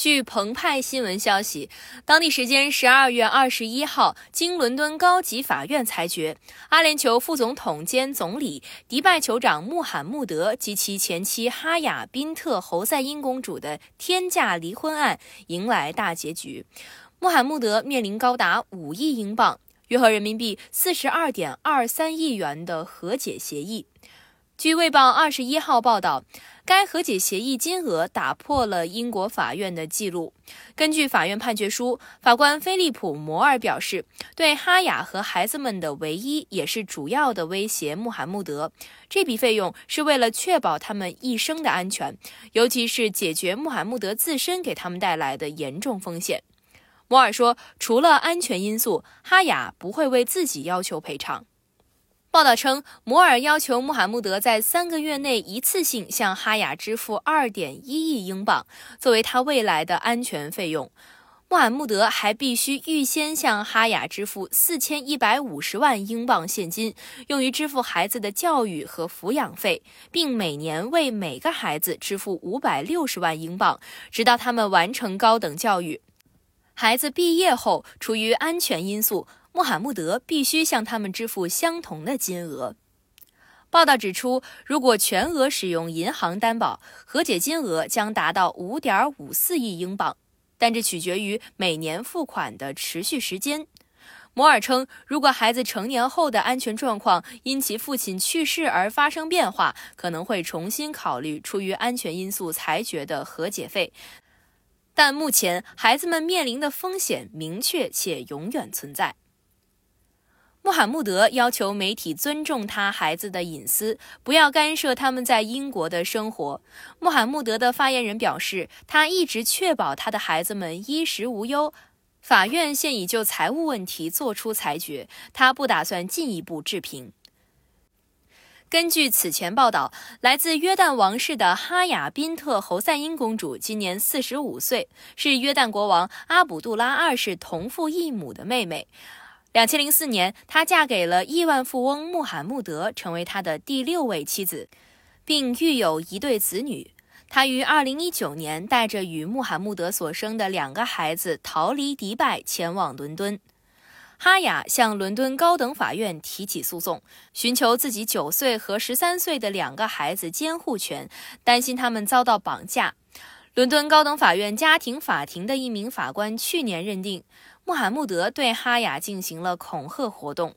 据澎湃新闻消息，当地时间十二月二十一号，经伦敦高级法院裁决，阿联酋副总统兼总理、迪拜酋长穆罕默德及其前妻哈雅·宾特·侯赛因公主的天价离婚案迎来大结局。穆罕默德面临高达五亿英镑（约合人民币四十二点二三亿元）的和解协议。据《卫报》二十一号报道，该和解协议金额打破了英国法院的记录。根据法院判决书，法官菲利普·摩尔表示，对哈雅和孩子们的唯一也是主要的威胁穆罕默德。这笔费用是为了确保他们一生的安全，尤其是解决穆罕默德自身给他们带来的严重风险。摩尔说，除了安全因素，哈雅不会为自己要求赔偿。报道称，摩尔要求穆罕默德在三个月内一次性向哈雅支付二点一亿英镑，作为他未来的安全费用。穆罕默德还必须预先向哈雅支付四千一百五十万英镑现金，用于支付孩子的教育和抚养费，并每年为每个孩子支付五百六十万英镑，直到他们完成高等教育。孩子毕业后，出于安全因素。穆罕默德必须向他们支付相同的金额。报道指出，如果全额使用银行担保，和解金额将达到五点五四亿英镑，但这取决于每年付款的持续时间。摩尔称，如果孩子成年后的安全状况因其父亲去世而发生变化，可能会重新考虑出于安全因素裁决的和解费。但目前，孩子们面临的风险明确且永远存在。穆罕默德要求媒体尊重他孩子的隐私，不要干涉他们在英国的生活。穆罕默德的发言人表示，他一直确保他的孩子们衣食无忧。法院现已就财务问题作出裁决，他不打算进一步置评。根据此前报道，来自约旦王室的哈雅·宾特·侯赛因公主今年四十五岁，是约旦国王阿卜杜拉二世同父异母的妹妹。两千零四年，她嫁给了亿万富翁穆罕默德，成为他的第六位妻子，并育有一对子女。她于二零一九年带着与穆罕默德所生的两个孩子逃离迪拜，前往伦敦。哈雅向伦敦高等法院提起诉讼，寻求自己九岁和十三岁的两个孩子监护权，担心他们遭到绑架。伦敦高等法院家庭法庭的一名法官去年认定。穆罕默德对哈雅进行了恐吓活动。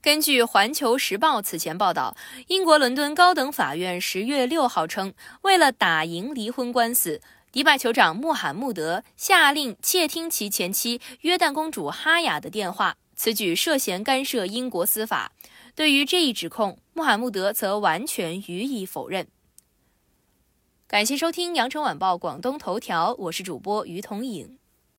根据《环球时报》此前报道，英国伦敦高等法院十月六号称，为了打赢离婚官司，迪拜酋长穆罕默德下令窃听其前妻约旦公主哈雅的电话，此举涉嫌干涉英国司法。对于这一指控，穆罕默德则完全予以否认。感谢收听《羊城晚报广东头条》，我是主播于彤颖。